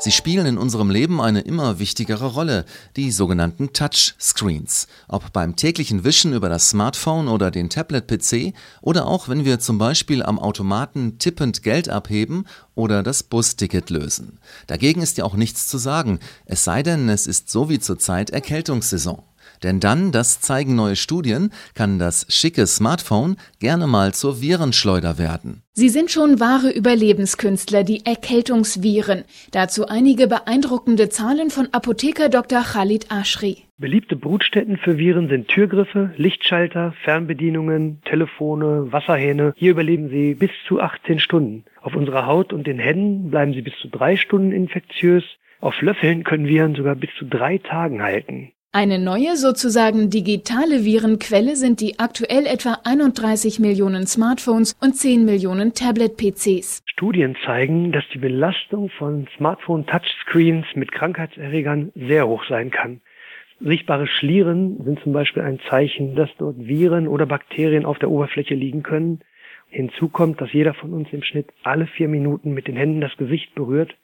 Sie spielen in unserem Leben eine immer wichtigere Rolle, die sogenannten Touchscreens. Ob beim täglichen Wischen über das Smartphone oder den Tablet-PC oder auch wenn wir zum Beispiel am Automaten tippend Geld abheben oder das Busticket lösen. Dagegen ist ja auch nichts zu sagen, es sei denn, es ist so wie zurzeit Erkältungssaison. Denn dann, das zeigen neue Studien, kann das schicke Smartphone gerne mal zur Virenschleuder werden. Sie sind schon wahre Überlebenskünstler, die Erkältungsviren. Dazu einige beeindruckende Zahlen von Apotheker Dr. Khalid Ashri. Beliebte Brutstätten für Viren sind Türgriffe, Lichtschalter, Fernbedienungen, Telefone, Wasserhähne. Hier überleben sie bis zu 18 Stunden. Auf unserer Haut und den Händen bleiben sie bis zu drei Stunden infektiös. Auf Löffeln können Viren sogar bis zu drei Tagen halten. Eine neue, sozusagen digitale Virenquelle sind die aktuell etwa 31 Millionen Smartphones und 10 Millionen Tablet-PCs. Studien zeigen, dass die Belastung von Smartphone-Touchscreens mit Krankheitserregern sehr hoch sein kann. Sichtbare Schlieren sind zum Beispiel ein Zeichen, dass dort Viren oder Bakterien auf der Oberfläche liegen können. Hinzu kommt, dass jeder von uns im Schnitt alle vier Minuten mit den Händen das Gesicht berührt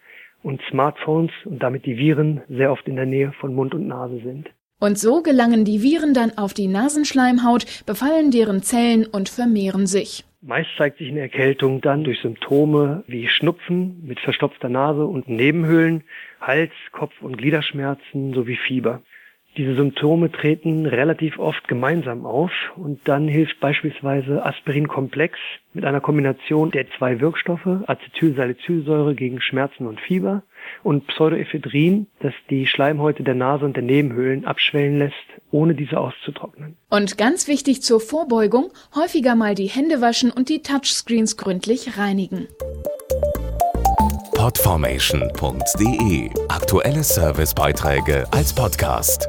und Smartphones und damit die Viren sehr oft in der Nähe von Mund und Nase sind. Und so gelangen die Viren dann auf die Nasenschleimhaut, befallen deren Zellen und vermehren sich. Meist zeigt sich eine Erkältung dann durch Symptome wie Schnupfen mit verstopfter Nase und Nebenhöhlen, Hals, Kopf- und Gliederschmerzen sowie Fieber. Diese Symptome treten relativ oft gemeinsam auf und dann hilft beispielsweise Aspirinkomplex mit einer Kombination der zwei Wirkstoffe Acetylsalicylsäure gegen Schmerzen und Fieber und Pseudoephedrin, das die Schleimhäute der Nase und der Nebenhöhlen abschwellen lässt, ohne diese auszutrocknen. Und ganz wichtig zur Vorbeugung, häufiger mal die Hände waschen und die Touchscreens gründlich reinigen. Podformation.de Aktuelle Servicebeiträge als Podcast.